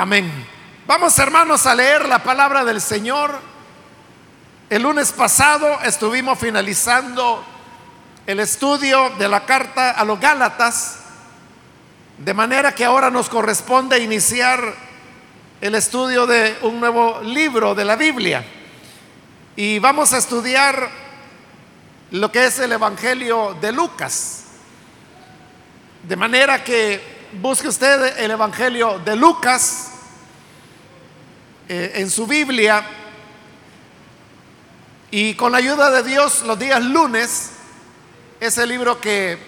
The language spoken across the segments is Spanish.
Amén. Vamos hermanos a leer la palabra del Señor. El lunes pasado estuvimos finalizando el estudio de la carta a los Gálatas, de manera que ahora nos corresponde iniciar el estudio de un nuevo libro de la Biblia. Y vamos a estudiar lo que es el Evangelio de Lucas. De manera que busque usted el Evangelio de Lucas eh, en su Biblia y con la ayuda de Dios los días lunes es el libro que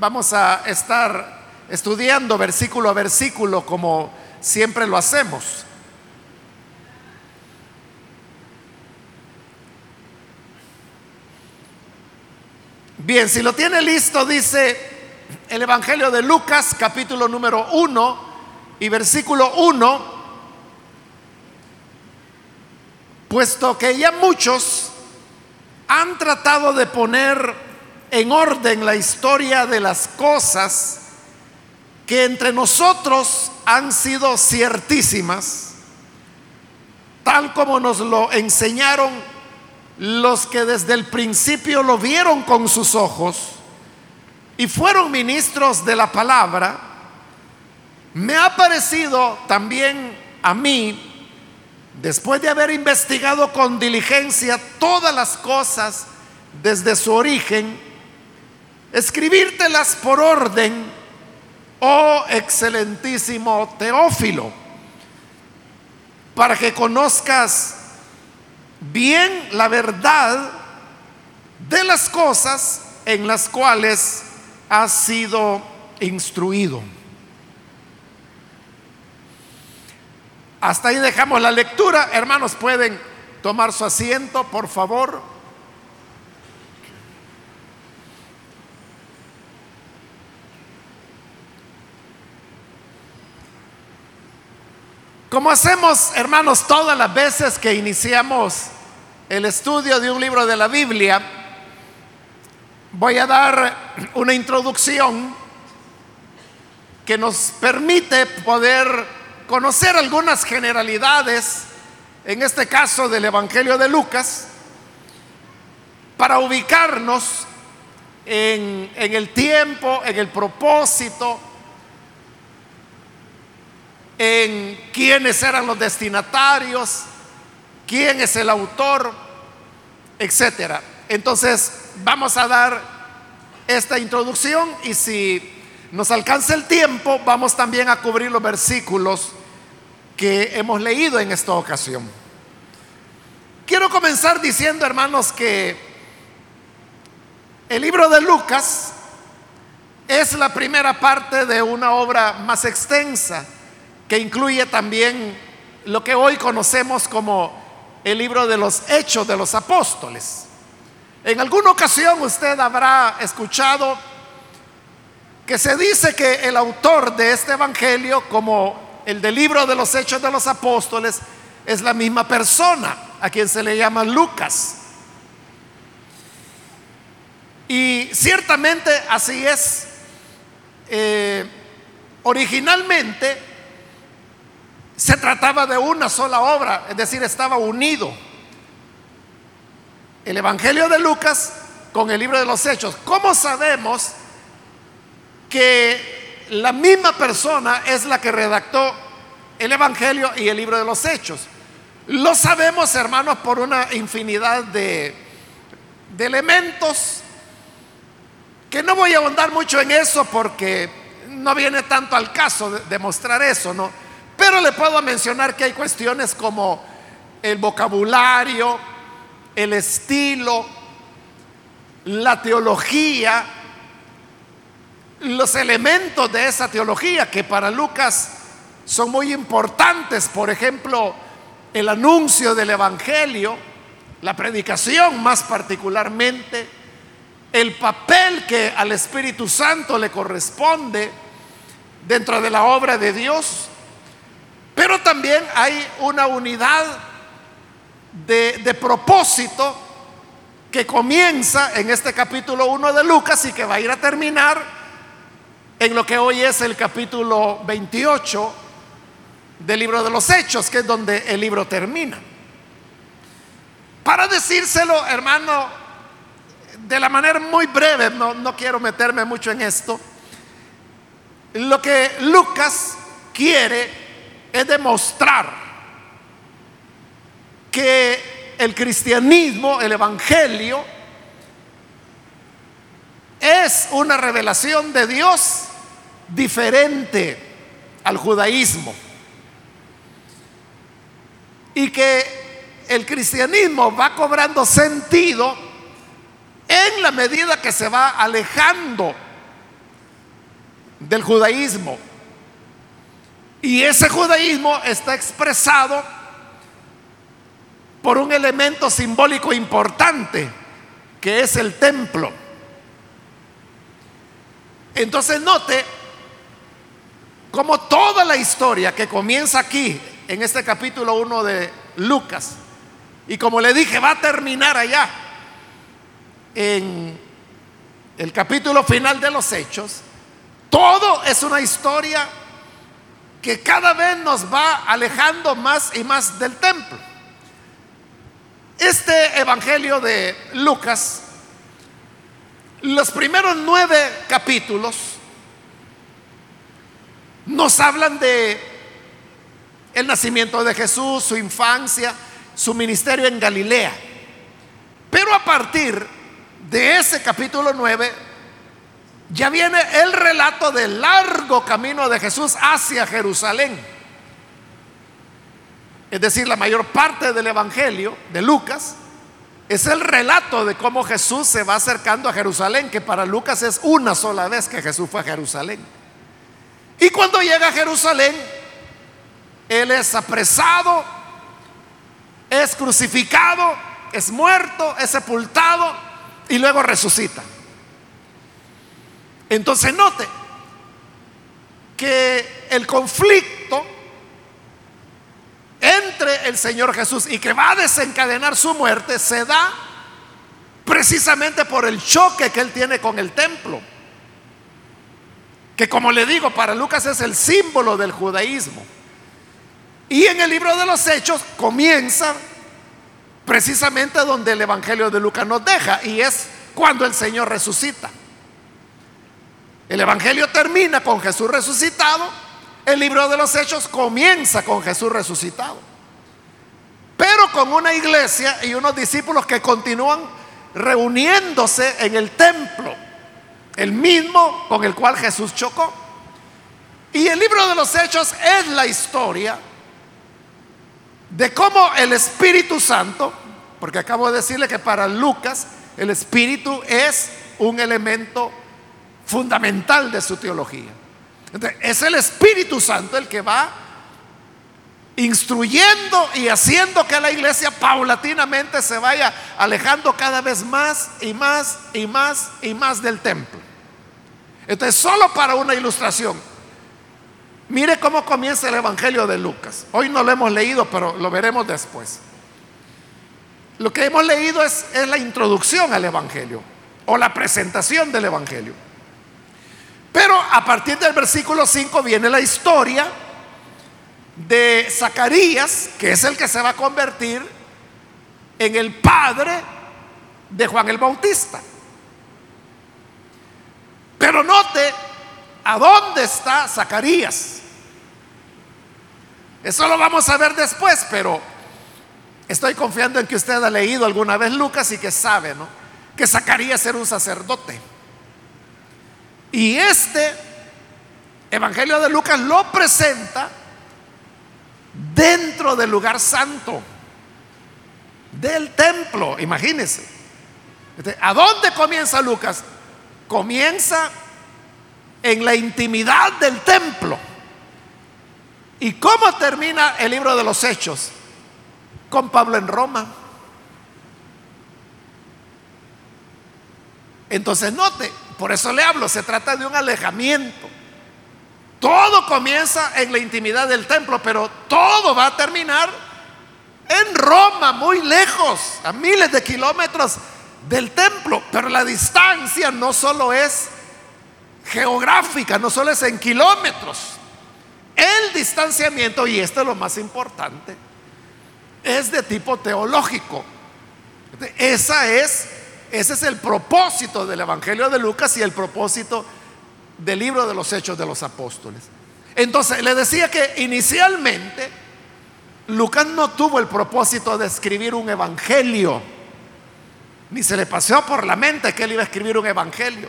vamos a estar estudiando versículo a versículo como siempre lo hacemos. Bien, si lo tiene listo, dice el Evangelio de Lucas, capítulo número 1 y versículo 1, puesto que ya muchos han tratado de poner en orden la historia de las cosas que entre nosotros han sido ciertísimas, tal como nos lo enseñaron los que desde el principio lo vieron con sus ojos, y fueron ministros de la palabra, me ha parecido también a mí, después de haber investigado con diligencia todas las cosas desde su origen, escribírtelas por orden, oh excelentísimo Teófilo, para que conozcas bien la verdad de las cosas en las cuales ha sido instruido. Hasta ahí dejamos la lectura. Hermanos, pueden tomar su asiento, por favor. Como hacemos, hermanos, todas las veces que iniciamos el estudio de un libro de la Biblia, voy a dar una introducción que nos permite poder conocer algunas generalidades, en este caso del Evangelio de Lucas, para ubicarnos en, el tiempo, en el propósito, en quiénes eran los destinatarios, quién es el autor, etcétera. Entonces, vamos a dar esta introducción y si nos alcanza el tiempo, vamos también a cubrir los versículos que hemos leído en esta ocasión. Quiero comenzar diciendo, hermanos, que el libro de Lucas es la primera parte de una obra más extensa que incluye también lo que hoy conocemos como el libro de los hechos de los apóstoles. En alguna ocasión usted habrá escuchado que se dice que el autor de este Evangelio, como el del libro de los Hechos de los Apóstoles, es la misma persona a quien se le llama Lucas. Y ciertamente así es. Eh, originalmente se trataba de una sola obra, es decir, estaba unido el Evangelio de Lucas con el libro de los Hechos. ¿Cómo sabemos que la misma persona es la que redactó el Evangelio y el libro de los Hechos? Lo sabemos, hermanos, por una infinidad de, elementos que no voy a ahondar mucho en eso porque no viene tanto al caso de demostrar eso, ¿no? Pero le puedo mencionar que hay cuestiones como el vocabulario, el estilo, la teología, los elementos de esa teología que para Lucas son muy importantes, por ejemplo, el anuncio del Evangelio, la predicación más particularmente, el papel que al Espíritu Santo le corresponde dentro de la obra de Dios, pero también hay una unidad de, propósito que comienza en este capítulo 1 de Lucas y que va a ir a terminar en lo que hoy es el capítulo 28 del libro de los Hechos, que es donde el libro termina. Para decírselo, hermano, de la manera muy breve, no, no quiero meterme mucho en esto, lo que Lucas quiere es demostrar que el cristianismo, el evangelio, es una revelación de Dios diferente al judaísmo. Y que el cristianismo va cobrando sentido en la medida que se va alejando del judaísmo. Y ese judaísmo está expresado por un elemento simbólico importante, que es el templo. Entonces note como toda la historia que comienza aquí, en este capítulo 1 de Lucas, y como le dije, va a terminar allá, en el capítulo final de los Hechos, todo es una historia que cada vez nos va alejando más y más del templo. Este Evangelio de Lucas, los primeros nueve capítulos nos hablan de el nacimiento de Jesús, su infancia, su ministerio en Galilea. Pero a partir de ese capítulo 9 ya viene el relato del largo camino de Jesús hacia Jerusalén. Es decir, la mayor parte del Evangelio de Lucas es el relato de cómo Jesús se va acercando a Jerusalén, que para Lucas es una sola vez que Jesús fue a Jerusalén. Y cuando llega a Jerusalén, Él es apresado, es crucificado, es muerto, es sepultado y luego resucita. Entonces note que el conflicto el Señor Jesús y que va a desencadenar su muerte se da precisamente por el choque que él tiene con el templo. Que como le digo, para Lucas es el símbolo del judaísmo. Y en el libro de los Hechos comienza precisamente donde el Evangelio de Lucas nos deja, y es cuando el Señor resucita. El Evangelio termina con Jesús resucitado, el libro de los Hechos comienza con Jesús resucitado, pero con una iglesia y unos discípulos que continúan reuniéndose en el templo, el mismo con el cual Jesús chocó. Y el libro de los Hechos es la historia de cómo el Espíritu Santo, porque acabo de decirle que para Lucas el Espíritu es un elemento fundamental de su teología es el Espíritu Santo el que va instruyendo y haciendo que la iglesia paulatinamente se vaya alejando cada vez más y más y más y más del templo. Entonces, solo para una ilustración, mire cómo comienza el Evangelio de Lucas. Hoy no lo hemos leído, pero lo veremos después. Lo que hemos leído es, es la introducción al Evangelio o la presentación del Evangelio. Pero a partir del versículo 5 viene la historia de Zacarías, que es el que se va a convertir en el padre de Juan el Bautista. Pero note a dónde está Zacarías. Eso lo vamos a ver después, pero estoy confiando en que usted ha leído alguna vez Lucas y que sabe, ¿no? Que Zacarías era un sacerdote. Y este Evangelio de Lucas lo presenta dentro del lugar santo, del templo, imagínense. Este, ¿A dónde comienza Lucas? Comienza en la intimidad del templo. ¿Y cómo termina el libro de los Hechos? Con Pablo en Roma. Entonces note, por eso le hablo, se trata de un alejamiento. Todo comienza en la intimidad del templo, pero todo va a terminar en Roma, muy lejos, a miles de kilómetros del templo. Pero la distancia no solo es geográfica, no solo es en kilómetros, el distanciamiento, y esto es lo más importante, es de tipo teológico. Esa es, ese es el propósito del Evangelio de Lucas y el propósito del libro de los Hechos de los Apóstoles. Entonces, le decía que inicialmente Lucas no tuvo el propósito de escribir un evangelio, ni se le pasó por la mente que él iba a escribir un evangelio.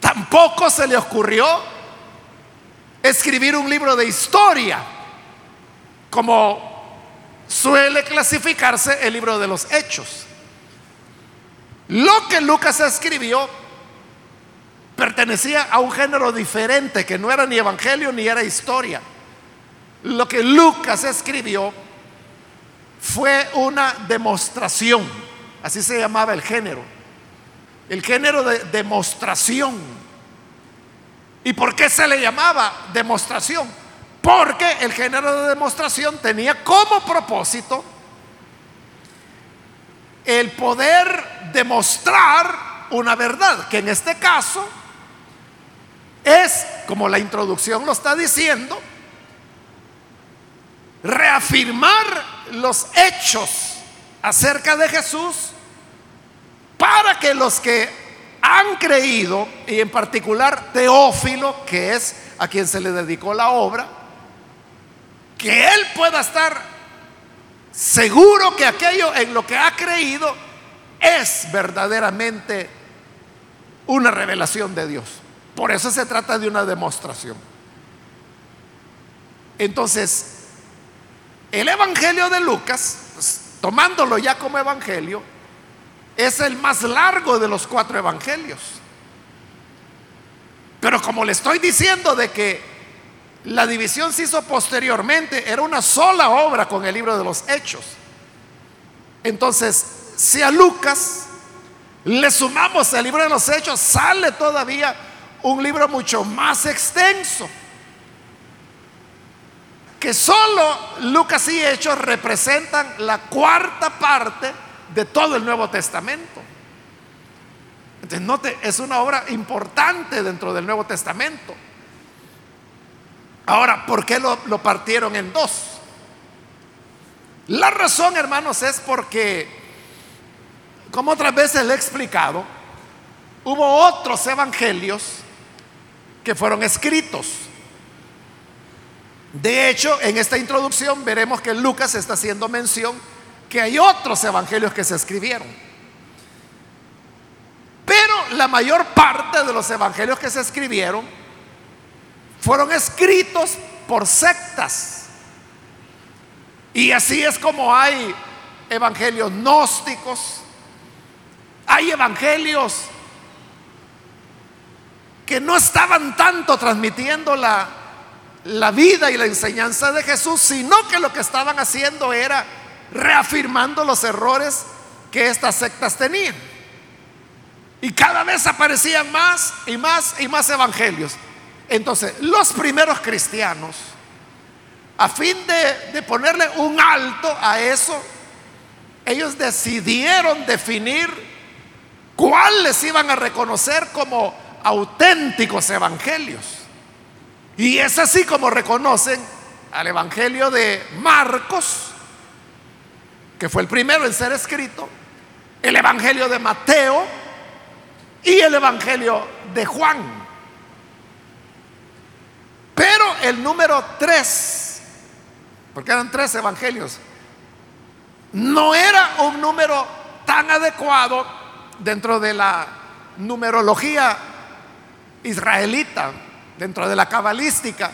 Tampoco se le ocurrió escribir un libro de historia, como suele clasificarse el libro de los hechos. Lo que Lucas escribió pertenecía a un género diferente, que no era ni evangelio ni era historia. Lo que Lucas escribió fue una demostración, así se llamaba el género, el género de demostración. ¿Y por qué se le llamaba demostración? Porque el género de demostración tenía como propósito el poder demostrar una verdad, que en este caso es, como la introducción lo está diciendo, reafirmar los hechos acerca de Jesús para que los que han creído, y en particular Teófilo, que es a quien se le dedicó la obra, que él pueda estar seguro que aquello en lo que ha creído es verdaderamente una revelación de Dios. Por eso se trata de una demostración. Entonces, el Evangelio de Lucas, pues, tomándolo ya como Evangelio, es el más largo de los cuatro Evangelios. Pero como le estoy diciendo de que la división se hizo posteriormente, era una sola obra con el libro de los Hechos. Entonces, si a Lucas le sumamos el libro de los Hechos, sale todavía un libro mucho más extenso que solo Lucas y Hechos representan la cuarta parte de todo el Nuevo Testamento. Entonces, note, es una obra importante dentro del Nuevo Testamento. Ahora, ¿por qué lo, lo partieron en dos? La razón, hermanos, es porque, como otras veces le he explicado, hubo otros evangelios que fueron escritos de hecho, en esta introducción veremos que Lucas está haciendo mención que hay otros evangelios que se escribieron. Pero la mayor parte de los evangelios que se escribieron fueron escritos por sectas. Y así es como hay evangelios gnósticos, hay evangelios que no estaban tanto transmitiendo la la vida y la enseñanza de Jesús, sino que lo que estaban haciendo era reafirmando los errores que estas sectas tenían. Y cada vez aparecían más y más y más evangelios. Entonces, los primeros cristianos, a fin de, de ponerle un alto a eso, ellos decidieron definir cuáles iban a reconocer como auténticos evangelios. Y es así como reconocen al Evangelio de Marcos, que fue el primero en ser escrito, el Evangelio de Mateo y el Evangelio de Juan. Pero el número tres, porque eran tres evangelios, no era un número tan adecuado dentro de la numerología israelita dentro de la cabalística.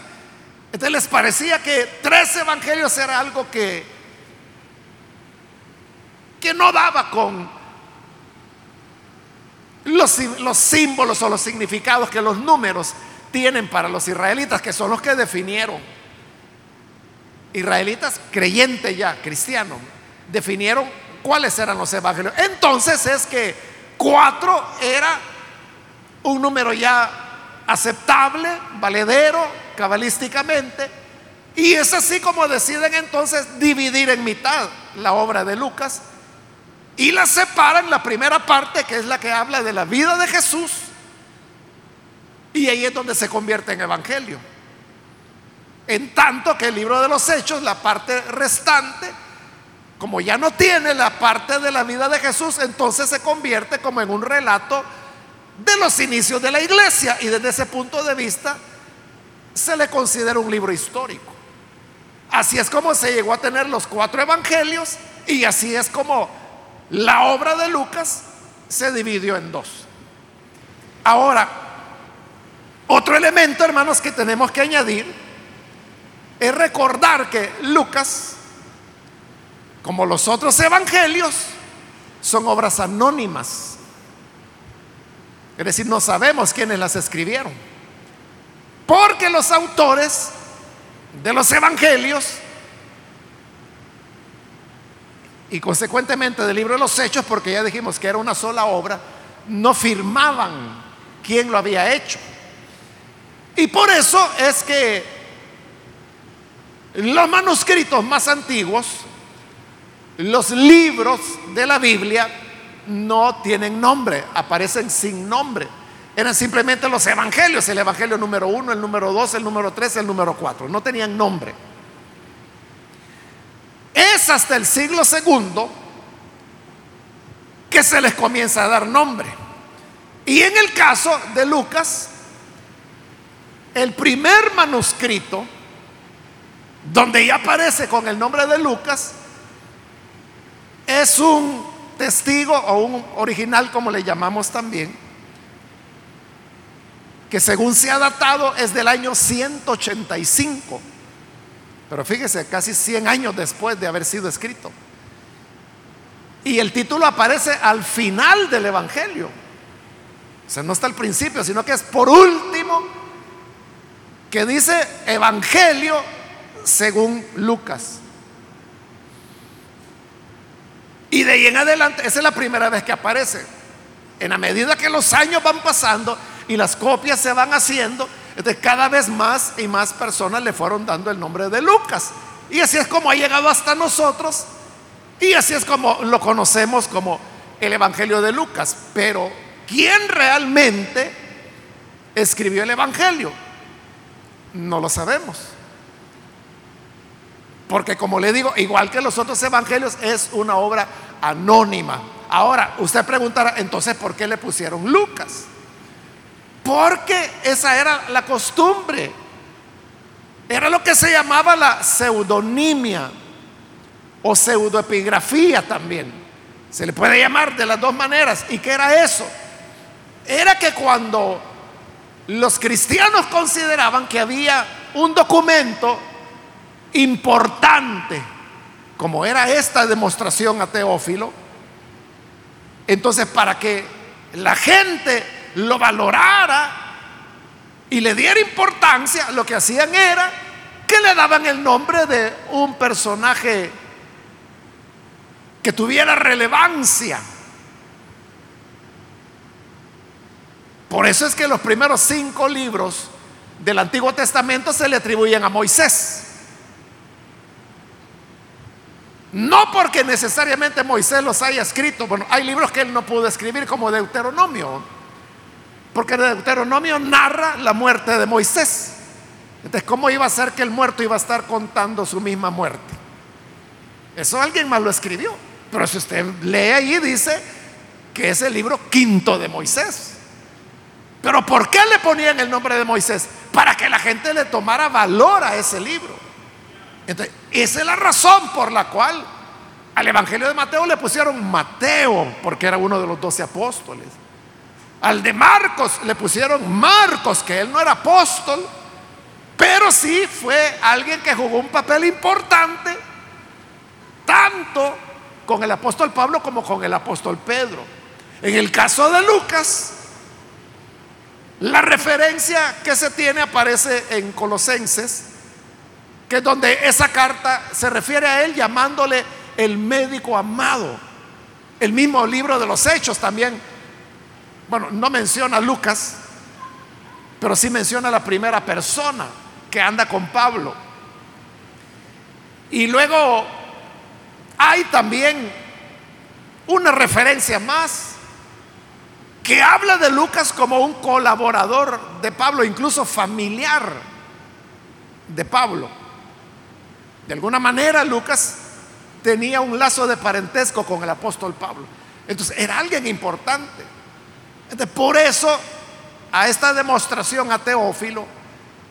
Entonces les parecía que tres evangelios era algo que, que no daba con los, los símbolos o los significados que los números tienen para los israelitas, que son los que definieron. Israelitas creyentes ya, cristianos, definieron cuáles eran los evangelios. Entonces es que cuatro era un número ya aceptable, valedero, cabalísticamente. Y es así como deciden entonces dividir en mitad la obra de Lucas y la separan la primera parte, que es la que habla de la vida de Jesús, y ahí es donde se convierte en evangelio. En tanto que el libro de los hechos, la parte restante, como ya no tiene la parte de la vida de Jesús, entonces se convierte como en un relato de los inicios de la iglesia y desde ese punto de vista se le considera un libro histórico. Así es como se llegó a tener los cuatro evangelios y así es como la obra de Lucas se dividió en dos. Ahora, otro elemento, hermanos, que tenemos que añadir es recordar que Lucas, como los otros evangelios, son obras anónimas. Es decir, no sabemos quiénes las escribieron. Porque los autores de los evangelios y consecuentemente del libro de los hechos, porque ya dijimos que era una sola obra, no firmaban quién lo había hecho. Y por eso es que los manuscritos más antiguos, los libros de la Biblia, no tienen nombre, aparecen sin nombre. Eran simplemente los evangelios, el evangelio número uno, el número dos, el número tres, el número cuatro. No tenían nombre. Es hasta el siglo segundo que se les comienza a dar nombre. Y en el caso de Lucas, el primer manuscrito, donde ya aparece con el nombre de Lucas, es un testigo o un original, como le llamamos también, que según se ha datado es del año 185. Pero fíjese, casi 100 años después de haber sido escrito. Y el título aparece al final del Evangelio. O sea, no está al principio, sino que es por último que dice Evangelio según Lucas. Y de ahí en adelante, esa es la primera vez que aparece. En la medida que los años van pasando y las copias se van haciendo, cada vez más y más personas le fueron dando el nombre de Lucas. Y así es como ha llegado hasta nosotros. Y así es como lo conocemos como el Evangelio de Lucas. Pero, ¿quién realmente escribió el Evangelio? No lo sabemos. Porque como le digo, igual que los otros evangelios, es una obra anónima. Ahora, usted preguntará, entonces, ¿por qué le pusieron Lucas? Porque esa era la costumbre. Era lo que se llamaba la pseudonimia o pseudoepigrafía también. Se le puede llamar de las dos maneras. ¿Y qué era eso? Era que cuando los cristianos consideraban que había un documento importante, como era esta demostración a Teófilo, entonces para que la gente lo valorara y le diera importancia, lo que hacían era que le daban el nombre de un personaje que tuviera relevancia. Por eso es que los primeros cinco libros del Antiguo Testamento se le atribuyen a Moisés. No porque necesariamente Moisés los haya escrito. Bueno, hay libros que él no pudo escribir como Deuteronomio. Porque Deuteronomio narra la muerte de Moisés. Entonces, ¿cómo iba a ser que el muerto iba a estar contando su misma muerte? Eso alguien más lo escribió. Pero si usted lee ahí, dice que es el libro quinto de Moisés. Pero ¿por qué le ponían el nombre de Moisés? Para que la gente le tomara valor a ese libro. Entonces, esa es la razón por la cual al Evangelio de Mateo le pusieron Mateo, porque era uno de los doce apóstoles. Al de Marcos le pusieron Marcos, que él no era apóstol, pero sí fue alguien que jugó un papel importante, tanto con el apóstol Pablo como con el apóstol Pedro. En el caso de Lucas, la referencia que se tiene aparece en Colosenses es donde esa carta se refiere a él llamándole el médico amado. El mismo libro de los hechos también, bueno, no menciona a Lucas, pero sí menciona a la primera persona que anda con Pablo. Y luego hay también una referencia más que habla de Lucas como un colaborador de Pablo, incluso familiar de Pablo. De alguna manera Lucas tenía un lazo de parentesco con el apóstol Pablo. Entonces era alguien importante. Entonces, por eso a esta demostración a Teófilo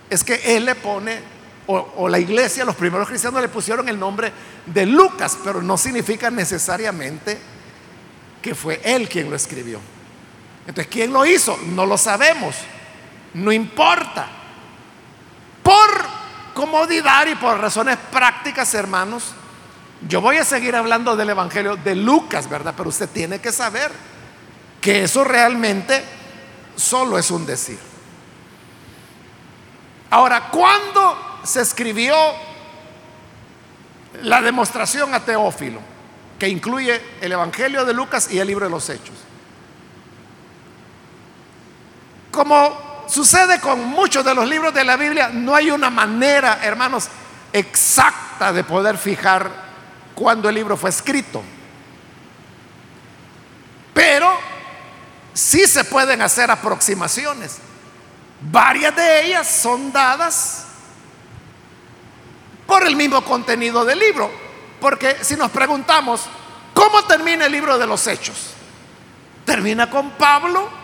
es que él le pone, o, la iglesia, los primeros cristianos le pusieron el nombre de Lucas, pero no significa necesariamente que fue él quien lo escribió. Entonces, ¿quién lo hizo? No lo sabemos. No importa. Por comodidad y por razones prácticas, hermanos, yo voy a seguir hablando del Evangelio de Lucas, ¿verdad? Pero usted tiene que saber que eso realmente solo es un decir. Ahora, ¿cuándo se escribió la demostración a Teófilo, que incluye el Evangelio de Lucas y el libro de los Hechos? Como sucede con muchos de los libros de la Biblia, no hay una manera, hermanos, exacta de poder fijar cuándo el libro fue escrito. Pero sí se pueden hacer aproximaciones. Varias de ellas son dadas por el mismo contenido del libro. Porque si nos preguntamos, ¿cómo termina el libro de los hechos? Termina con Pablo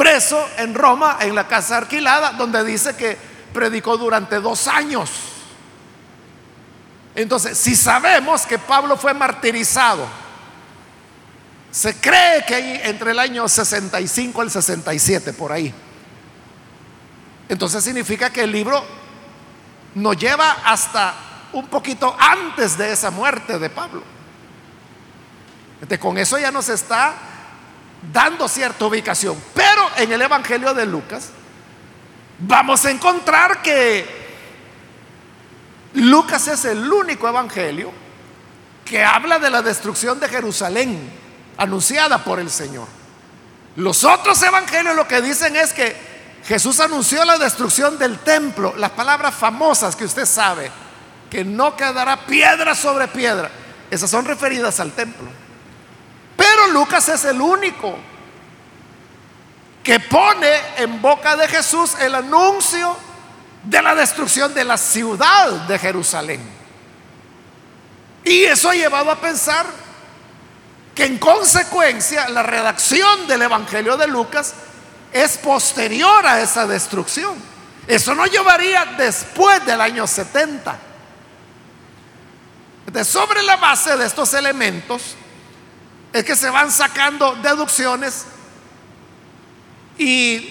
preso en Roma, en la casa alquilada, donde dice que predicó durante dos años. Entonces, si sabemos que Pablo fue martirizado, se cree que entre el año 65 al 67, por ahí. Entonces significa que el libro nos lleva hasta un poquito antes de esa muerte de Pablo. Entonces, con eso ya nos está dando cierta ubicación. Pero en el Evangelio de Lucas vamos a encontrar que Lucas es el único Evangelio que habla de la destrucción de Jerusalén anunciada por el Señor. Los otros evangelios lo que dicen es que Jesús anunció la destrucción del templo, las palabras famosas que usted sabe, que no quedará piedra sobre piedra, esas son referidas al templo. Pero Lucas es el único que pone en boca de Jesús el anuncio de la destrucción de la ciudad de Jerusalén. Y eso ha llevado a pensar que en consecuencia la redacción del Evangelio de Lucas es posterior a esa destrucción. Eso no llevaría después del año 70. De sobre la base de estos elementos es que se van sacando deducciones y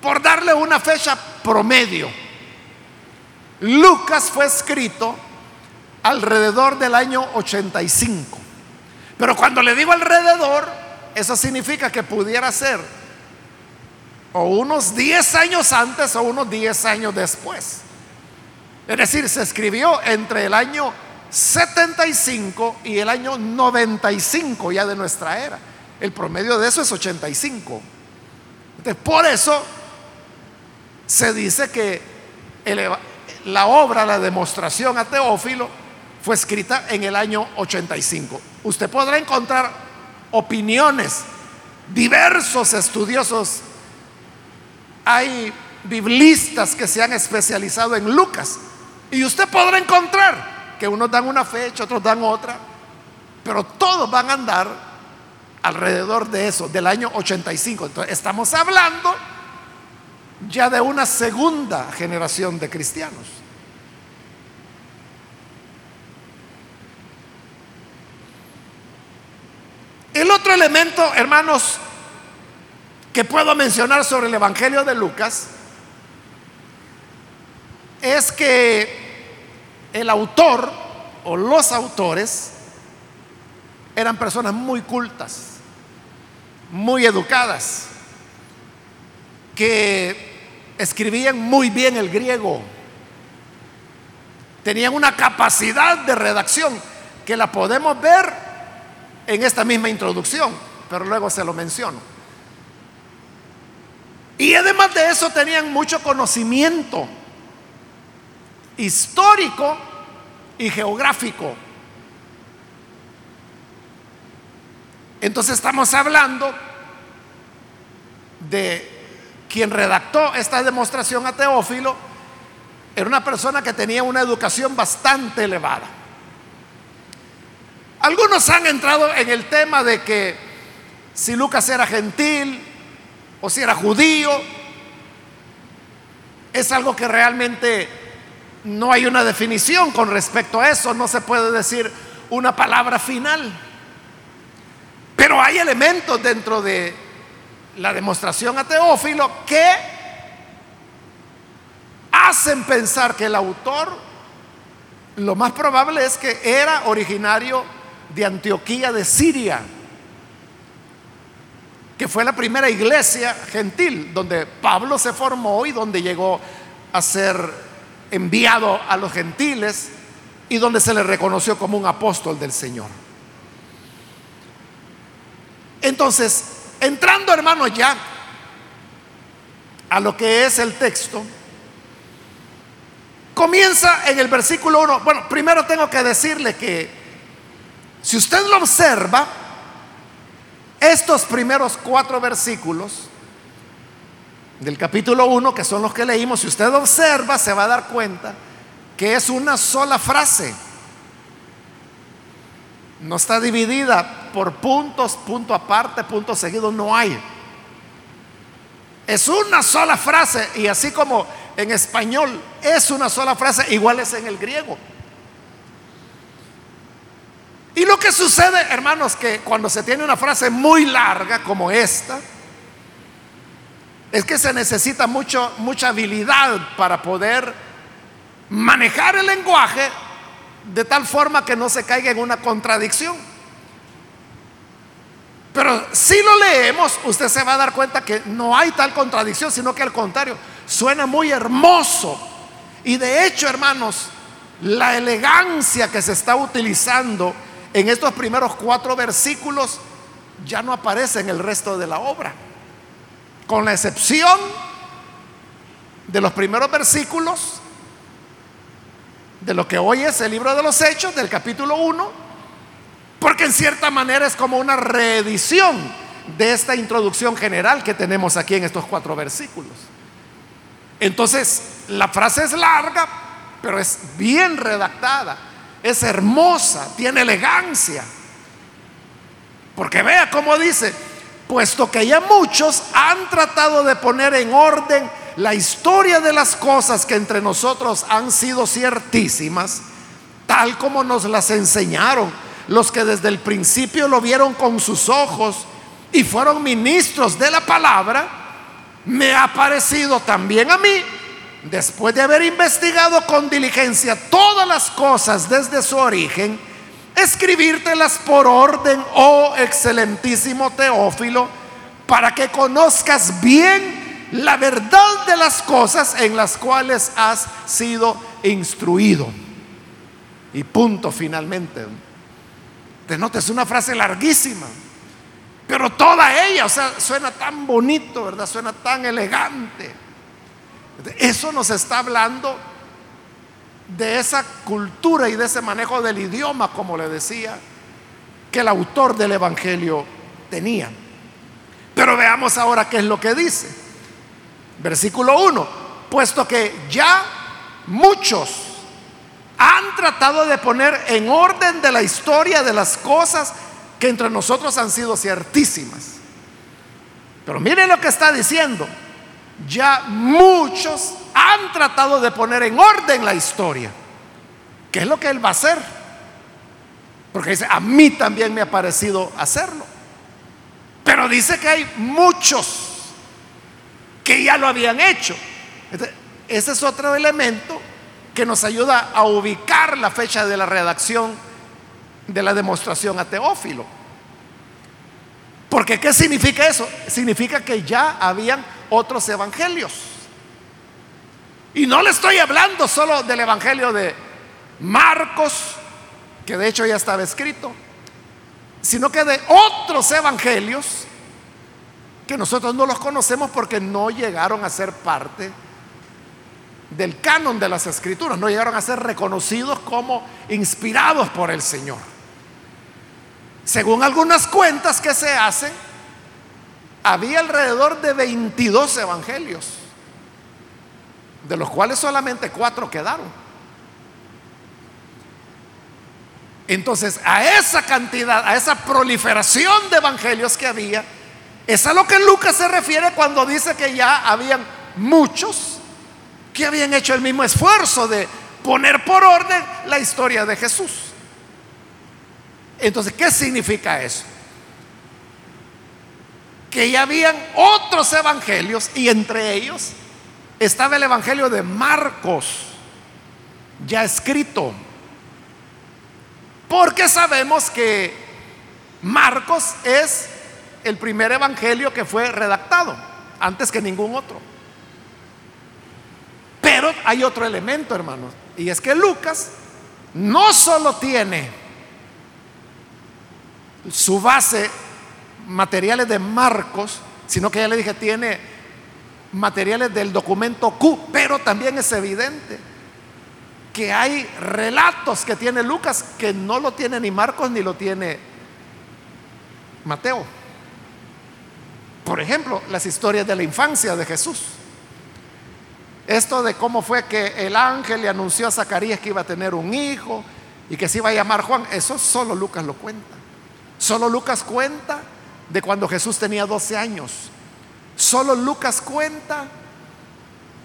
por darle una fecha promedio, Lucas fue escrito alrededor del año 85. Pero cuando le digo alrededor, eso significa que pudiera ser o unos 10 años antes o unos 10 años después. Es decir, se escribió entre el año 75 y el año 95 ya de nuestra era. El promedio de eso es 85. Entonces, por eso se dice que la obra, la demostración a Teófilo, fue escrita en el año 85. Usted podrá encontrar opiniones, diversos estudiosos. Hay biblistas que se han especializado en Lucas. Y usted podrá encontrar que unos dan una fecha, otros dan otra, pero todos van a andar alrededor de eso, del año 85. Entonces, estamos hablando ya de una segunda generación de cristianos. El otro elemento, hermanos, que puedo mencionar sobre el Evangelio de Lucas es que el autor o los autores eran personas muy cultas, muy educadas, que escribían muy bien el griego, tenían una capacidad de redacción que la podemos ver en esta misma introducción, pero luego se lo menciono. Y además de eso tenían mucho conocimiento histórico y geográfico. Entonces estamos hablando de quien redactó esta demostración a Teófilo, era una persona que tenía una educación bastante elevada. Algunos han entrado en el tema de que si Lucas era gentil o si era judío, es algo que realmente no hay una definición con respecto a eso, no se puede decir una palabra final. Pero hay elementos dentro de la demostración a Teófilo que hacen pensar que el autor, lo más probable es que era originario de Antioquía de Siria, que fue la primera iglesia gentil donde Pablo se formó y donde llegó a ser enviado a los gentiles y donde se le reconoció como un apóstol del Señor. Entonces, entrando hermanos ya a lo que es el texto, comienza en el versículo 1. Bueno, primero tengo que decirle que si usted lo observa, estos primeros cuatro versículos del capítulo 1, que son los que leímos, si usted observa, se va a dar cuenta que es una sola frase. No está dividida por puntos, punto aparte, punto seguido, no hay. Es una sola frase y así como en español es una sola frase, igual es en el griego. Y lo que sucede, hermanos, que cuando se tiene una frase muy larga como esta, es que se necesita mucho, mucha habilidad para poder manejar el lenguaje de tal forma que no se caiga en una contradicción. Pero si lo leemos, usted se va a dar cuenta que no hay tal contradicción, sino que al contrario, suena muy hermoso. Y de hecho, hermanos, la elegancia que se está utilizando en estos primeros cuatro versículos ya no aparece en el resto de la obra. Con la excepción de los primeros versículos de lo que hoy es el libro de los Hechos, del capítulo 1, porque en cierta manera es como una reedición de esta introducción general que tenemos aquí en estos cuatro versículos. Entonces, la frase es larga, pero es bien redactada, es hermosa, tiene elegancia. Porque vea cómo dice, puesto que ya muchos han tratado de poner en orden la historia de las cosas que entre nosotros han sido ciertísimas, tal como nos las enseñaron los que desde el principio lo vieron con sus ojos y fueron ministros de la palabra, me ha parecido también a mí, después de haber investigado con diligencia todas las cosas desde su origen, escribírtelas por orden, oh excelentísimo Teófilo, para que conozcas bien la verdad de las cosas en las cuales has sido instruido. Y punto finalmente. Te notes una frase larguísima, pero toda ella, o sea, suena tan bonito, ¿verdad? Suena tan elegante. Eso nos está hablando de esa cultura y de ese manejo del idioma, como le decía, que el autor del Evangelio tenía. Pero veamos ahora qué es lo que dice. Versículo 1, puesto que ya muchos han tratado de poner en orden de la historia de las cosas que entre nosotros han sido ciertísimas. Pero miren lo que está diciendo. Ya muchos han tratado de poner en orden la historia. ¿Qué es lo que él va a hacer? Porque dice, a mí también me ha parecido hacerlo. Pero dice que hay muchos que ya lo habían hecho. ese es otro elemento que nos ayuda a ubicar la fecha de la redacción de la demostración a Teófilo. Porque ¿qué significa eso? Significa que ya habían otros evangelios. Y no le estoy hablando solo del evangelio de Marcos, que de hecho ya estaba escrito, sino que de otros evangelios que nosotros no los conocemos porque no llegaron a ser parte del canon de las escrituras, no llegaron a ser reconocidos como inspirados por el Señor. Según algunas cuentas que se hacen, había alrededor de 22 evangelios. de los cuales solamente cuatro quedaron. Entonces, a esa cantidad, a esa proliferación de evangelios que había, es a lo que Lucas se refiere cuando dice que ya habían muchos que habían hecho el mismo esfuerzo de poner por orden la historia de Jesús. Entonces, ¿qué significa eso? Que ya habían otros evangelios y entre ellos estaba el evangelio de Marcos, ya escrito. Porque sabemos que Marcos es el primer evangelio que fue redactado, antes que ningún otro. Pero hay otro elemento, hermanos, y es que Lucas no solo tiene su base materiales de Marcos, sino que ya le dije, tiene materiales del documento Q, pero también es evidente que hay relatos que tiene Lucas que no lo tiene ni Marcos ni lo tiene Mateo. Por ejemplo, las historias de la infancia de Jesús. Esto de cómo fue que el ángel le anunció a Zacarías que iba a tener un hijo y que se iba a llamar Juan, eso solo Lucas lo cuenta. Solo Lucas cuenta de cuando Jesús tenía 12 años. Solo Lucas cuenta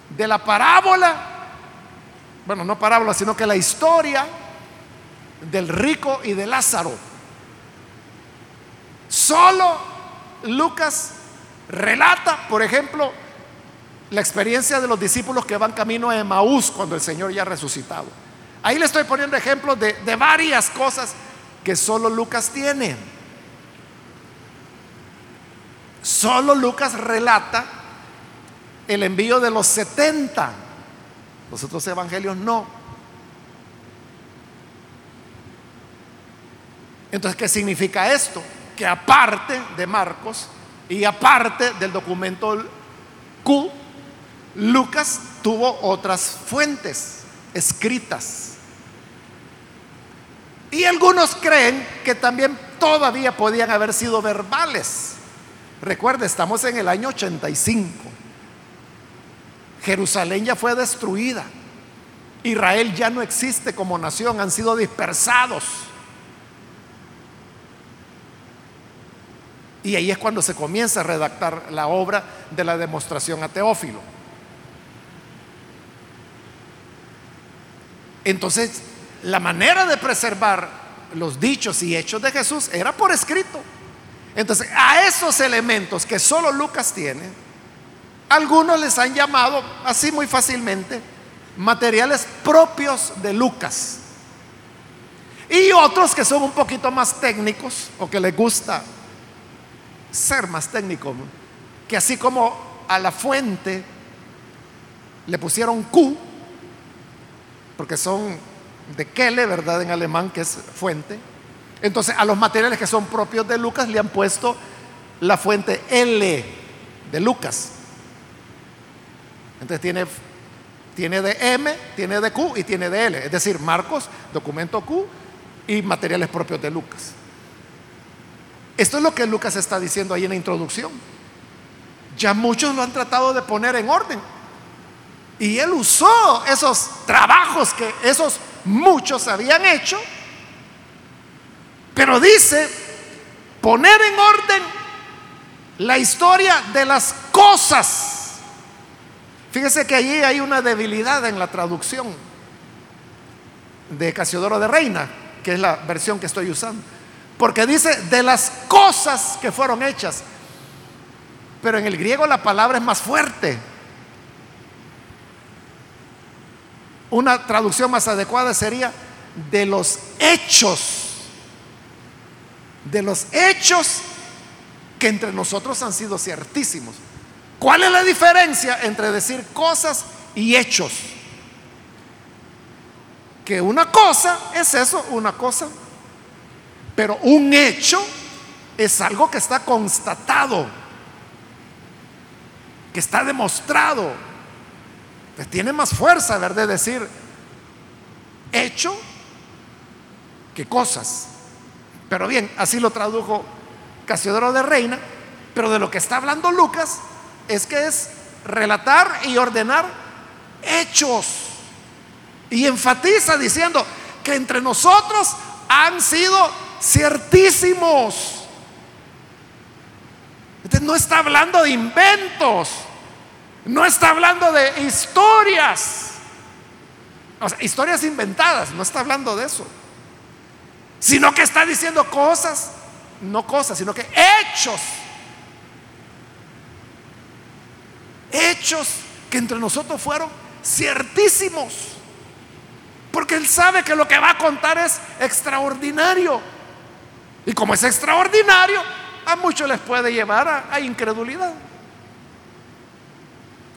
de la parábola, bueno, no parábola, sino que la historia del rico y de Lázaro. Solo Lucas relata, por ejemplo, la experiencia de los discípulos que van camino a Emaús cuando el Señor ya ha resucitado. Ahí le estoy poniendo ejemplos de, de varias cosas que solo Lucas tiene. Solo Lucas relata el envío de los 70. Los otros evangelios no. Entonces, ¿qué significa esto? Que aparte de Marcos y aparte del documento Q, Lucas tuvo otras fuentes escritas. Y algunos creen que también todavía podían haber sido verbales. Recuerde, estamos en el año 85. Jerusalén ya fue destruida. Israel ya no existe como nación, han sido dispersados. Y ahí es cuando se comienza a redactar la obra de la demostración a Teófilo. Entonces, la manera de preservar los dichos y hechos de Jesús era por escrito. Entonces, a esos elementos que solo Lucas tiene, algunos les han llamado así muy fácilmente materiales propios de Lucas. Y otros que son un poquito más técnicos o que les gusta ser más técnico, que así como a la fuente le pusieron Q, porque son de Kelle, ¿verdad? En alemán, que es fuente. Entonces, a los materiales que son propios de Lucas le han puesto la fuente L de Lucas. Entonces tiene, tiene de M, tiene de Q y tiene de L. Es decir, Marcos, documento Q y materiales propios de Lucas. Esto es lo que Lucas está diciendo ahí en la introducción. Ya muchos lo han tratado de poner en orden. Y él usó esos trabajos que esos muchos habían hecho, pero dice poner en orden la historia de las cosas. Fíjese que allí hay una debilidad en la traducción de Casiodoro de Reina, que es la versión que estoy usando. Porque dice de las cosas que fueron hechas. Pero en el griego la palabra es más fuerte. Una traducción más adecuada sería de los hechos. De los hechos que entre nosotros han sido ciertísimos. ¿Cuál es la diferencia entre decir cosas y hechos? Que una cosa es eso, una cosa. Pero un hecho es algo que está constatado, que está demostrado, pues tiene más fuerza, ¿verdad? De decir hecho que cosas. Pero bien, así lo tradujo Casiodoro de Reina, pero de lo que está hablando Lucas es que es relatar y ordenar hechos. Y enfatiza diciendo que entre nosotros han sido ciertísimos. Entonces no está hablando de inventos, no está hablando de historias, o sea, historias inventadas, no está hablando de eso, sino que está diciendo cosas, no cosas, sino que hechos, hechos que entre nosotros fueron ciertísimos, porque Él sabe que lo que va a contar es extraordinario, y como es extraordinario, a muchos les puede llevar a, incredulidad.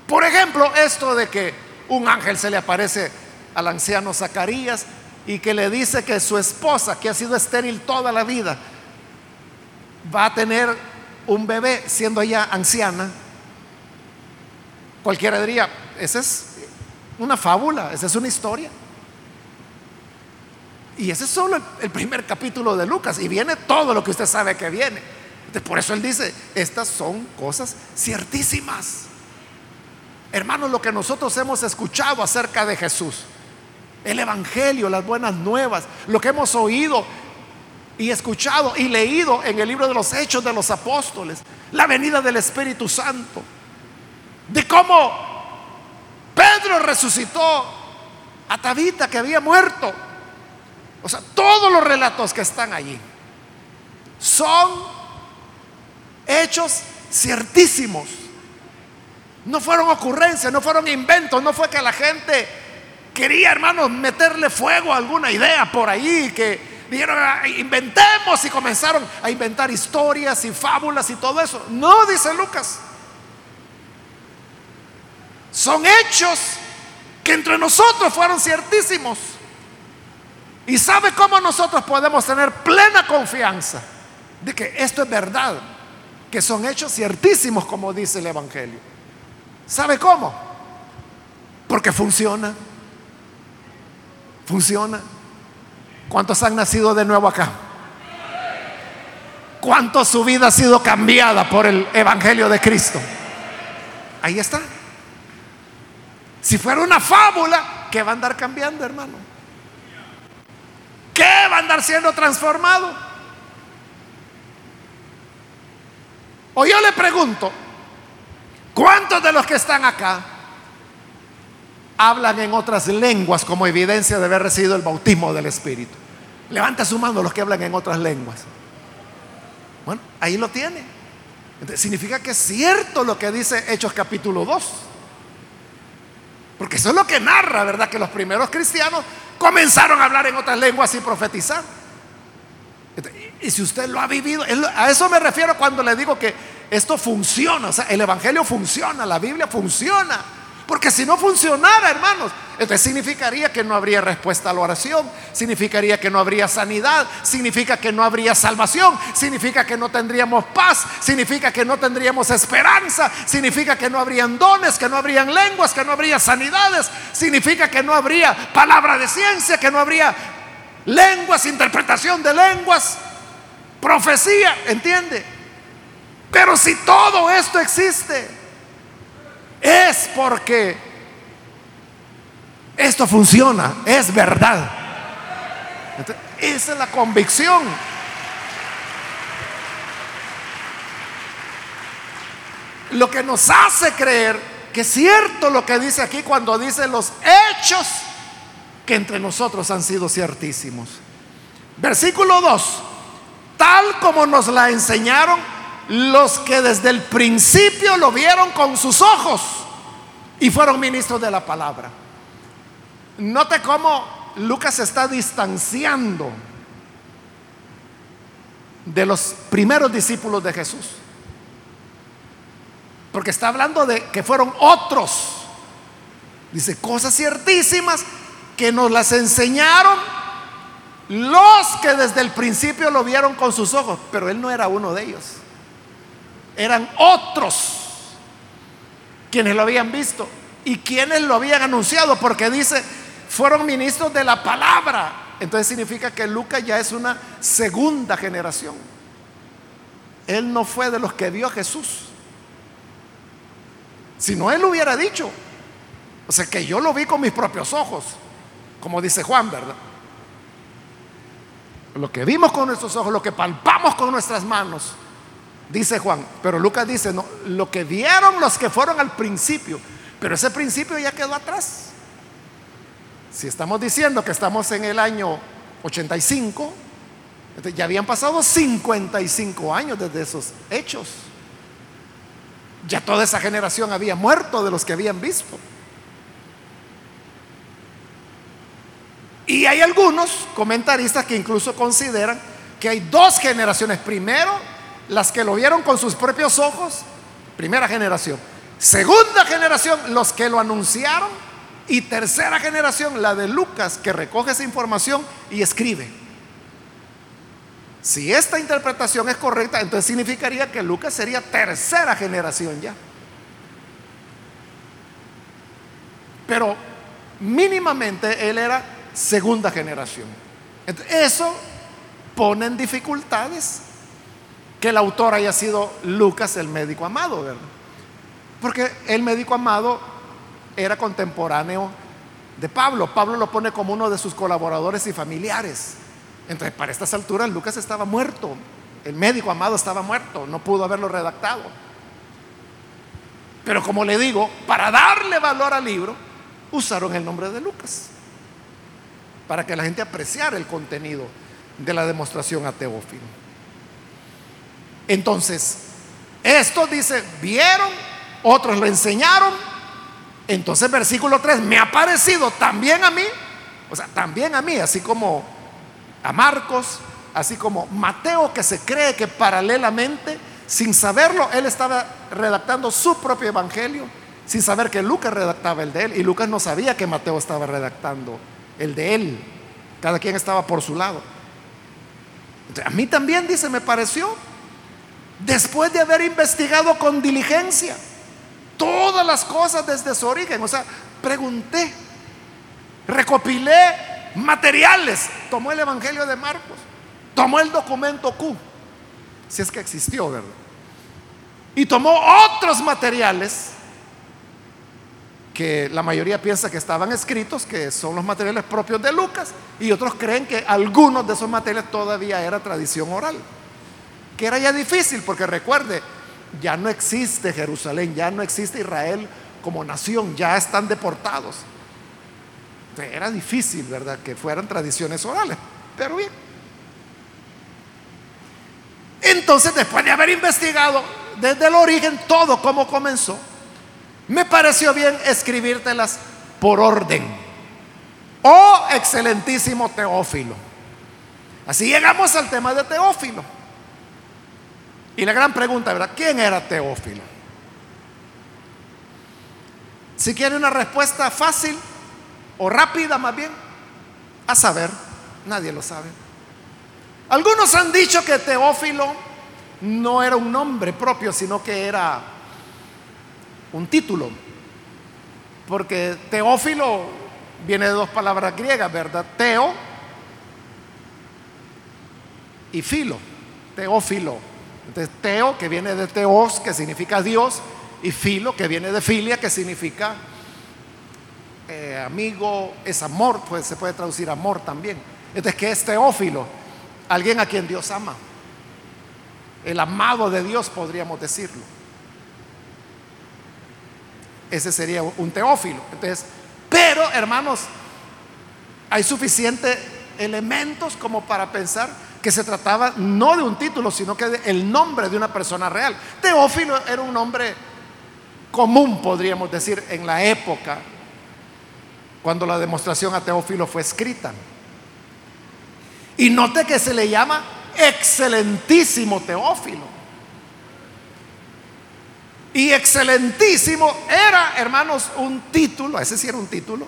Por ejemplo, esto de que un ángel se le aparece al anciano Zacarías y que le dice que su esposa, que ha sido estéril toda la vida, va a tener un bebé siendo ella anciana. Cualquiera diría, esa es una fábula, esa es una historia. Y ese es solo el, primer capítulo de Lucas y viene todo lo que usted sabe que viene. Por eso él dice, estas son cosas ciertísimas. Hermanos, lo que nosotros hemos escuchado acerca de Jesús, el Evangelio, las buenas nuevas, lo que hemos oído y escuchado y leído en el libro de los Hechos de los Apóstoles, la venida del Espíritu Santo, de cómo Pedro resucitó a Tabita que había muerto. O sea, todos los relatos que están allí son hechos ciertísimos no fueron ocurrencias, no fueron inventos, no fue que la gente quería, hermanos, meterle fuego a alguna idea por ahí, que dijeron, ah, inventemos y comenzaron a inventar historias y fábulas y todo eso. No, dice Lucas. Son hechos que entre nosotros fueron ciertísimos. ¿Y sabe cómo nosotros podemos tener plena confianza de que esto es verdad? Que son hechos ciertísimos, como dice el Evangelio. ¿Sabe cómo? Porque funciona. Funciona. ¿Cuántos han nacido de nuevo acá? ¿Cuánto su vida ha sido cambiada por el Evangelio de Cristo? Ahí está. Si fuera una fábula, ¿qué va a andar cambiando, hermano? ¿Qué va a andar siendo transformado? O yo le pregunto, ¿Cuántos de los que están acá hablan en otras lenguas como evidencia de haber recibido el bautismo del Espíritu? Levanta su mano los que hablan en otras lenguas. Bueno, ahí lo tiene. significa que es cierto lo que dice Hechos capítulo 2. Porque eso es lo que narra, ¿verdad? Que los primeros cristianos comenzaron a hablar en otras lenguas y profetizar. Y si usted lo ha vivido, a eso me refiero cuando le digo que esto funciona, o sea, el Evangelio funciona, la Biblia funciona. Porque si no funcionara, hermanos, entonces significaría que no habría respuesta a la oración, significaría que no habría sanidad, significa que no habría salvación, significa que no tendríamos paz, significa que no tendríamos esperanza, significa que no habrían dones, que no habrían lenguas, que no habría sanidades, significa que no habría palabra de ciencia, que no habría lenguas, interpretación de lenguas, profecía, ¿entiende? Pero si todo esto existe, es porque esto funciona, es verdad. esa es la convicción. Lo que nos hace creer que es cierto lo que dice aquí cuando dice los hechos que entre nosotros han sido ciertísimos. Versículo 2. Tal como nos la enseñaron los que desde el principio lo vieron con sus ojos y fueron ministros de la palabra. Note cómo Lucas está distanciando de los primeros discípulos de Jesús. Porque está hablando de que fueron otros. Dice, cosas ciertísimas que nos las enseñaron los que desde el principio lo vieron con sus ojos, pero él no era uno de ellos eran otros quienes lo habían visto y quienes lo habían anunciado, porque dice, fueron ministros de la palabra. Entonces significa que Lucas ya es una segunda generación. Él no fue de los que vio a Jesús. Si no, él hubiera dicho, O sea que yo lo vi con mis propios ojos, como dice Juan, ¿verdad? Lo que vimos con nuestros ojos, lo que palpamos con nuestras manos, dice Juan. Pero Lucas dice, no, lo que vieron los que fueron al principio, pero ese principio ya quedó atrás. Si estamos diciendo que estamos en el año 85, ya habían pasado 55 años desde esos hechos. Ya toda esa generación había muerto de los que habían visto. Y hay algunos comentaristas que incluso consideran que hay dos generaciones. Primero, las que lo vieron con sus propios ojos, primera generación. Segunda generación, los que lo anunciaron. Y tercera generación, la de Lucas, que recoge esa información y escribe. Si esta interpretación es correcta, entonces significaría que Lucas sería tercera generación ya. Pero mínimamente él era segunda generación. eso pone en dificultades que el autor haya sido Lucas el médico amado, ¿verdad? Porque el médico amado era contemporáneo de Pablo. Pablo lo pone como uno de sus colaboradores y familiares. Entonces, para estas alturas, Lucas estaba muerto. El médico amado estaba muerto, no pudo haberlo redactado. Pero como le digo, para darle valor al libro, usaron el nombre de Lucas, para que la gente apreciara el contenido de la demostración a Teófilo. Entonces, esto dice, vieron, otros lo enseñaron. Entonces, versículo 3, me ha parecido también a mí, o sea, también a mí, así como a Marcos, así como Mateo que se cree que paralelamente, sin saberlo, él estaba redactando su propio evangelio, sin saber que Lucas redactaba el de él, y Lucas no sabía que Mateo estaba redactando el de él. Cada quien estaba por su lado. a mí también, dice, me pareció, después de haber investigado con diligencia todas las cosas desde su origen, o sea, pregunté, recopilé materiales. Tomó el Evangelio de Marcos, tomó el documento Q, si es que existió, ¿verdad? Y tomó otros materiales que la mayoría piensa que estaban escritos, que son los materiales propios de Lucas, y otros creen que algunos de esos materiales todavía era tradición oral, que era ya difícil, porque recuerde, ya no existe Jerusalén, ya no existe Israel como nación, ya están deportados. Era difícil, ¿verdad? Que fueran tradiciones orales, pero bien. Entonces, después de haber investigado desde el origen todo cómo comenzó, me pareció bien escribírtelas por orden. Oh, excelentísimo Teófilo. Así llegamos al tema de Teófilo. Y la gran pregunta, ¿verdad? ¿Quién era Teófilo? Si quiere una respuesta fácil, o rápida más bien, a saber, nadie lo sabe. Algunos han dicho que Teófilo no era un nombre propio, sino que era un título, porque Teófilo viene de dos palabras griegas, ¿verdad? Teo y filo, Teófilo. Entonces, Teo, que viene de Teos, que significa Dios, y filo, que viene de filia, que significa eh, amigo, es amor, pues se puede traducir amor también. Entonces, que es teófilo? Alguien a quien Dios ama. El amado de Dios, podríamos decirlo. Ese sería un teófilo. Entonces, pero hermanos, hay suficientes elementos como para pensar que se trataba no de un título, sino que de el nombre de una persona real. Teófilo era un nombre común, podríamos decir, en la época cuando la demostración a Teófilo fue escrita. Y note que se le llama excelentísimo Teófilo. Y excelentísimo era, hermanos, un título, ese sí era un título,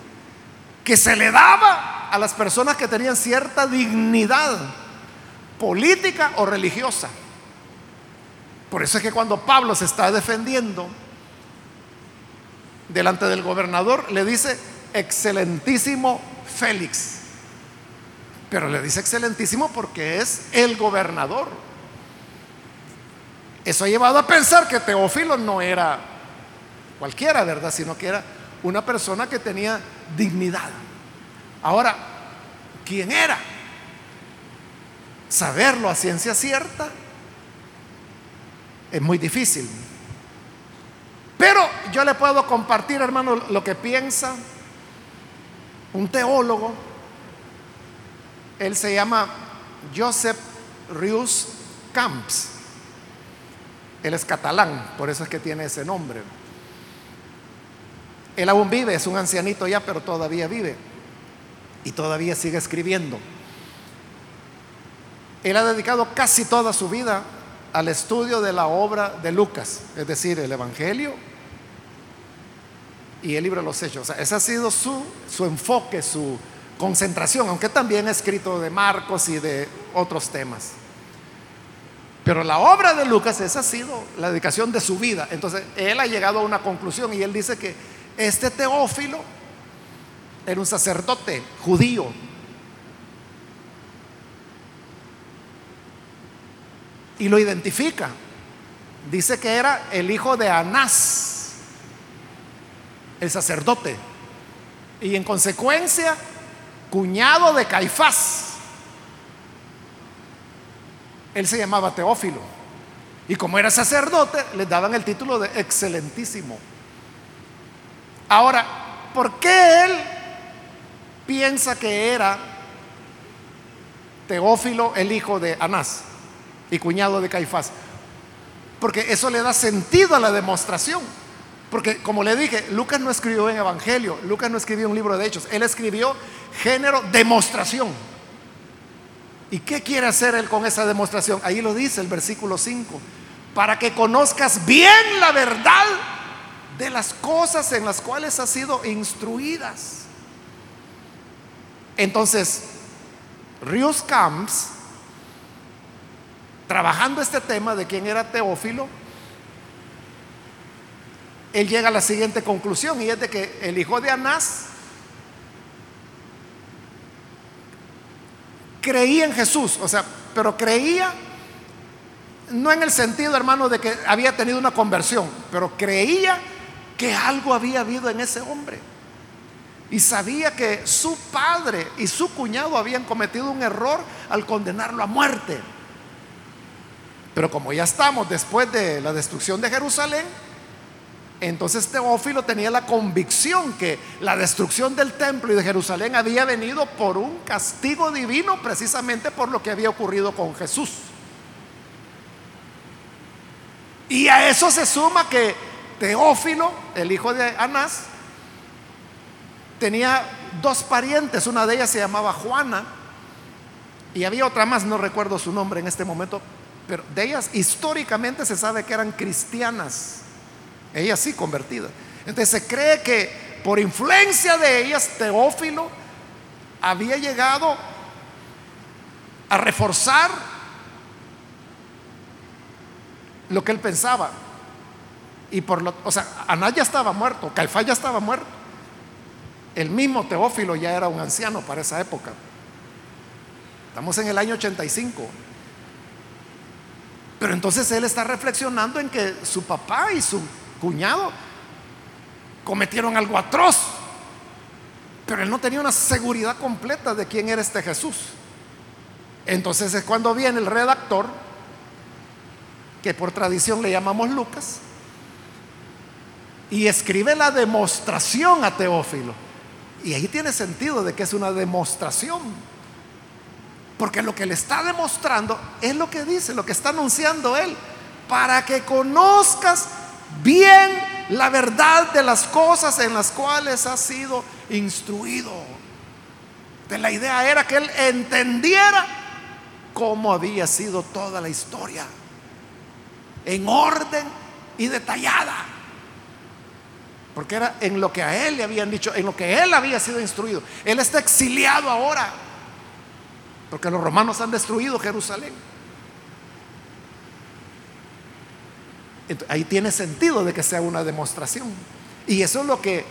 que se le daba a las personas que tenían cierta dignidad política o religiosa. Por eso es que cuando Pablo se está defendiendo delante del gobernador, le dice, excelentísimo Félix. Pero le dice excelentísimo porque es el gobernador. Eso ha llevado a pensar que Teófilo no era cualquiera, ¿verdad? Sino que era una persona que tenía dignidad. Ahora, ¿quién era? Saberlo a ciencia cierta es muy difícil. Pero yo le puedo compartir, hermano, lo que piensa un teólogo. Él se llama Joseph Rius Camps. Él es catalán, por eso es que tiene ese nombre. Él aún vive, es un ancianito ya, pero todavía vive. Y todavía sigue escribiendo. Él ha dedicado casi toda su vida al estudio de la obra de Lucas, es decir, el Evangelio y el libro de los Hechos. O ese ha sido su, su enfoque, su concentración, aunque también ha escrito de Marcos y de otros temas. Pero la obra de Lucas, esa ha sido la dedicación de su vida. Entonces, él ha llegado a una conclusión y él dice que este Teófilo era un sacerdote judío. Y lo identifica. Dice que era el hijo de Anás, el sacerdote. Y en consecuencia, cuñado de Caifás. Él se llamaba Teófilo. Y como era sacerdote, le daban el título de excelentísimo. Ahora, ¿por qué él piensa que era Teófilo el hijo de Anás y cuñado de Caifás? Porque eso le da sentido a la demostración. Porque como le dije, Lucas no escribió en Evangelio, Lucas no escribió un libro de hechos, él escribió género demostración. ¿Y qué quiere hacer él con esa demostración? Ahí lo dice el versículo 5, para que conozcas bien la verdad de las cosas en las cuales has sido instruidas. Entonces, Rius Camps, trabajando este tema de quién era Teófilo, él llega a la siguiente conclusión y es de que el hijo de Anás creía en Jesús, o sea, pero creía no en el sentido, hermano, de que había tenido una conversión, pero creía que algo había habido en ese hombre. Y sabía que su padre y su cuñado habían cometido un error al condenarlo a muerte. Pero como ya estamos después de la destrucción de Jerusalén, entonces Teófilo tenía la convicción que la destrucción del templo y de Jerusalén había venido por un castigo divino precisamente por lo que había ocurrido con Jesús. Y a eso se suma que Teófilo, el hijo de Anás, tenía dos parientes, una de ellas se llamaba Juana y había otra más, no recuerdo su nombre en este momento, pero de ellas históricamente se sabe que eran cristianas, ellas sí convertidas. Entonces se cree que por influencia de ellas Teófilo había llegado a reforzar lo que él pensaba. Y por lo, o sea, Anás ya estaba muerto, Caifás ya estaba muerto. El mismo Teófilo ya era un anciano para esa época. Estamos en el año 85. Pero entonces él está reflexionando en que su papá y su cuñado cometieron algo atroz. Pero él no tenía una seguridad completa de quién era este Jesús. Entonces es cuando viene el redactor, que por tradición le llamamos Lucas, y escribe la demostración a Teófilo. Y ahí tiene sentido de que es una demostración. Porque lo que le está demostrando es lo que dice, lo que está anunciando él. Para que conozcas bien la verdad de las cosas en las cuales has sido instruido. De la idea era que él entendiera cómo había sido toda la historia. En orden y detallada. Porque era en lo que a él le habían dicho, en lo que él había sido instruido. Él está exiliado ahora. Porque los romanos han destruido Jerusalén. ahí tiene sentido de que sea una demostración. Y eso es lo que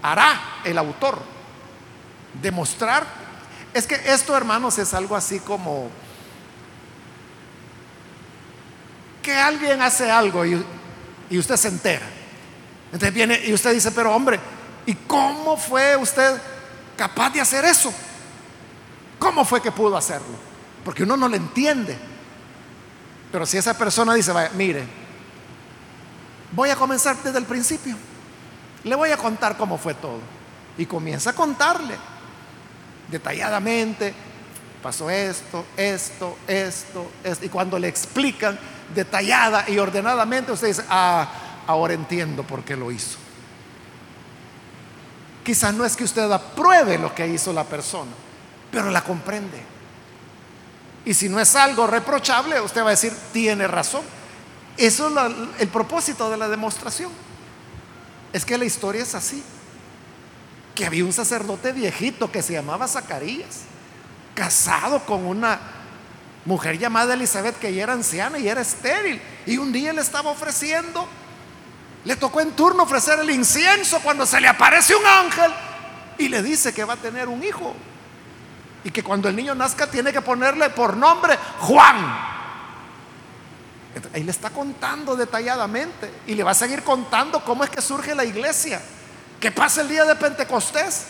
hará el autor. Demostrar. Es que esto, hermanos, es algo así como que alguien hace algo y, y usted se entera. Entonces viene y usted dice, pero hombre, ¿Y cómo fue usted capaz de hacer eso? ¿Cómo fue que pudo hacerlo? Porque uno no lo entiende. Pero si esa persona dice, vaya, mire, voy a comenzar desde el principio. Le voy a contar cómo fue todo. Y comienza a contarle detalladamente, pasó esto, esto, esto, esto. Y cuando le explican detallada y ordenadamente, usted dice, ah, ahora entiendo por qué lo hizo. Quizás no es que usted apruebe lo que hizo la persona, pero la comprende. Y si no es algo reprochable, usted va a decir, tiene razón. Eso es el propósito de la demostración. Es que la historia es así. Que había un sacerdote viejito que se llamaba Zacarías, casado con una mujer llamada Elizabeth que ya era anciana y era estéril. Y un día le estaba ofreciendo, le tocó en turno ofrecer el incienso cuando se le aparece un ángel y le dice que va a tener un hijo. Y que cuando el niño nazca tiene que ponerle por nombre Juan. Ahí le está contando detalladamente y le va a seguir contando cómo es que surge la iglesia, qué pasa el día de Pentecostés,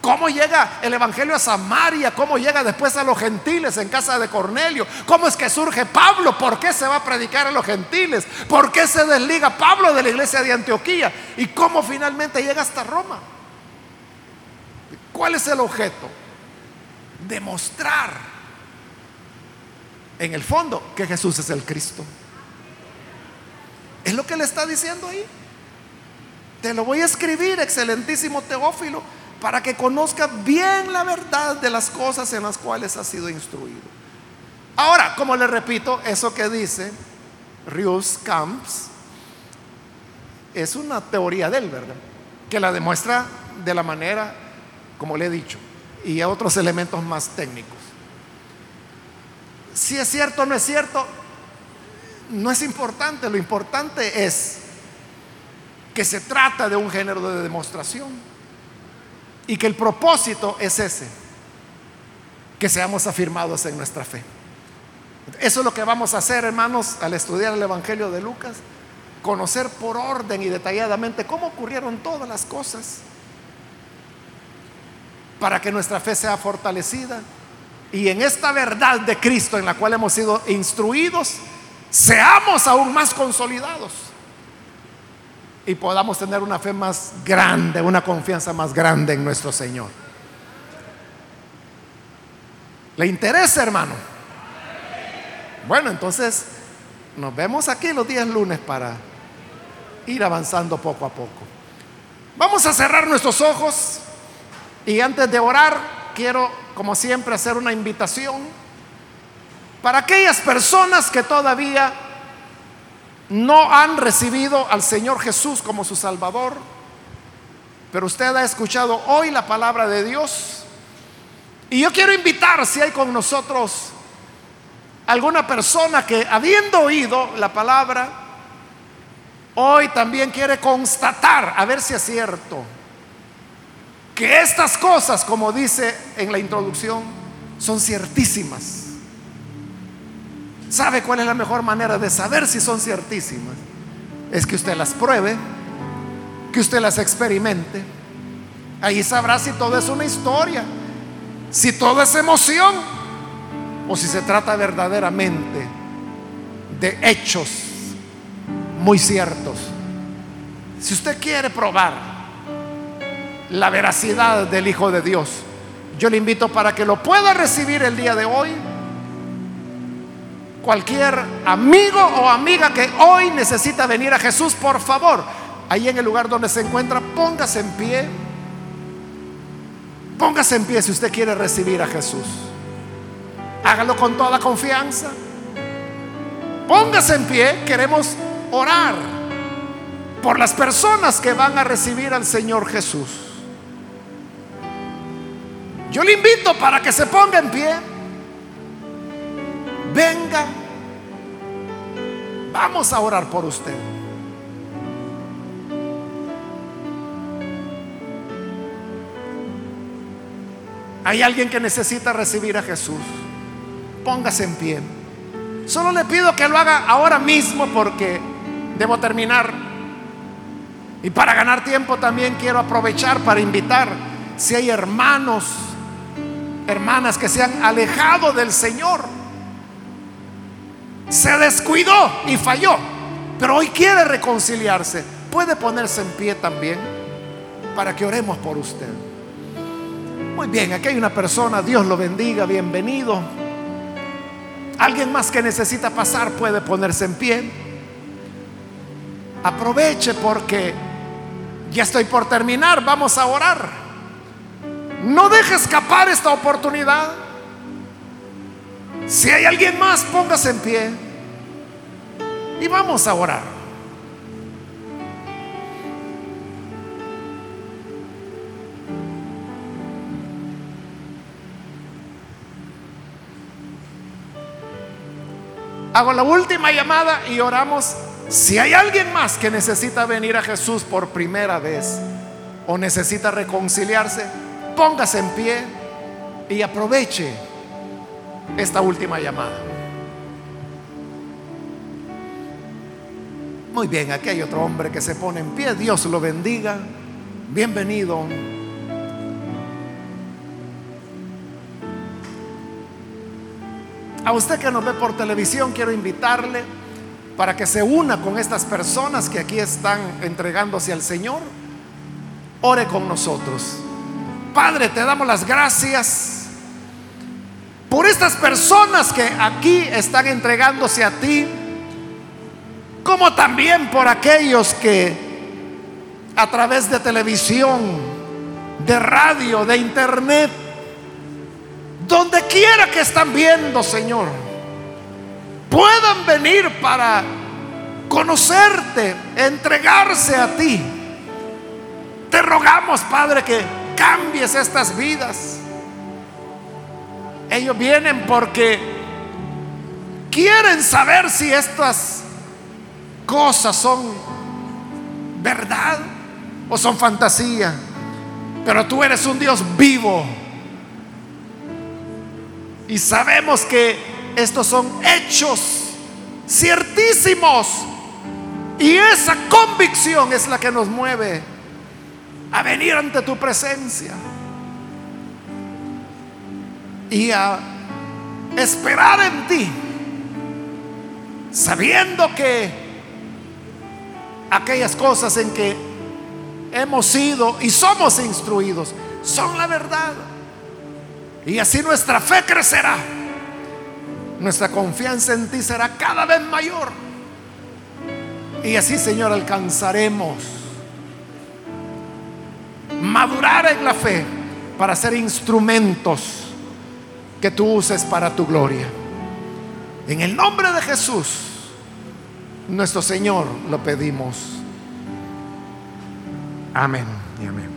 cómo llega el Evangelio a Samaria, cómo llega después a los gentiles en casa de Cornelio, cómo es que surge Pablo, por qué se va a predicar a los gentiles, por qué se desliga Pablo de la iglesia de Antioquía y cómo finalmente llega hasta Roma. ¿Cuál es el objeto? Demostrar en el fondo que Jesús es el Cristo. Es lo que le está diciendo ahí. Te lo voy a escribir, excelentísimo Teófilo, para que conozca bien la verdad de las cosas en las cuales ha sido instruido. Ahora, como le repito, eso que dice Rius Camps es una teoría de él, ¿verdad? Que la demuestra de la manera, como le he dicho, y a otros elementos más técnicos. Si es cierto o no es cierto, no es importante, lo importante es que se trata de un género de demostración y que el propósito es ese, que seamos afirmados en nuestra fe. Eso es lo que vamos a hacer, hermanos, al estudiar el Evangelio de Lucas, conocer por orden y detalladamente cómo ocurrieron todas las cosas para que nuestra fe sea fortalecida y en esta verdad de Cristo en la cual hemos sido instruidos, seamos aún más consolidados y podamos tener una fe más grande, una confianza más grande en nuestro Señor. ¿Le interesa, hermano? Bueno, entonces nos vemos aquí los días lunes para ir avanzando poco a poco. Vamos a cerrar nuestros ojos. Y antes de orar, quiero, como siempre, hacer una invitación para aquellas personas que todavía no han recibido al Señor Jesús como su Salvador, pero usted ha escuchado hoy la palabra de Dios. Y yo quiero invitar, si hay con nosotros alguna persona que habiendo oído la palabra, hoy también quiere constatar, a ver si es cierto, que estas cosas, como dice en la introducción, son ciertísimas. ¿Sabe cuál es la mejor manera de saber si son ciertísimas? Es que usted las pruebe, que usted las experimente. Ahí sabrá si todo es una historia, si todo es emoción o si se trata verdaderamente de hechos muy ciertos. Si usted quiere probar la veracidad del Hijo de Dios. Yo le invito para que lo pueda recibir el día de hoy. Cualquier amigo o amiga que hoy necesita venir a Jesús, por favor, ahí en el lugar donde se encuentra, póngase en pie. Póngase en pie si usted quiere recibir a Jesús. Hágalo con toda confianza. Póngase en pie, queremos orar por las personas que van a recibir al Señor Jesús. Yo le invito para que se ponga en pie. Venga. Vamos a orar por usted. Hay alguien que necesita recibir a Jesús. Póngase en pie. Solo le pido que lo haga ahora mismo porque debo terminar Y para ganar tiempo también quiero aprovechar para invitar, si hay hermanos, hermanas que se han alejado del Señor, se descuidó y falló, pero hoy quiere reconciliarse, puede ponerse en pie también para que oremos por usted. Muy bien, aquí hay una persona, Dios lo bendiga, bienvenido. Alguien más que necesita pasar puede ponerse en pie. Aproveche porque ya estoy por terminar, vamos a orar. No deje escapar esta oportunidad. Si hay alguien más, póngase en pie y vamos a orar. Hago la última llamada y oramos. Si hay alguien más que necesita venir a Jesús por primera vez o necesita reconciliarse, póngase en pie y aproveche esta última llamada. Muy bien, aquí hay otro hombre que se pone en pie. Dios lo bendiga. Bienvenido. A usted que nos ve por televisión, quiero invitarle para que se una con estas personas que aquí están entregándose al Señor. Ore con nosotros. Padre, te damos las gracias por estas personas que aquí están entregándose a ti, como también por aquellos que a través de televisión, de radio, de internet, donde quiera que están viendo, Señor, puedan venir para conocerte, entregarse a ti. Te rogamos, Padre, que cambies estas vidas. Ellos vienen porque quieren saber si estas cosas son verdad o son fantasía. Pero tú eres un Dios vivo y sabemos que estos son hechos ciertísimos. Y esa convicción es la que nos mueve a venir ante tu presencia. Y a esperar en ti. Sabiendo que aquellas cosas en que hemos sido y somos instruidos son la verdad. Y así nuestra fe crecerá. Nuestra confianza en ti será cada vez mayor. Y así, Señor, alcanzaremos madurar en la fe para ser instrumentos que tú uses para tu gloria. En el nombre de Jesús, nuestro Señor, lo pedimos. Amén y amén.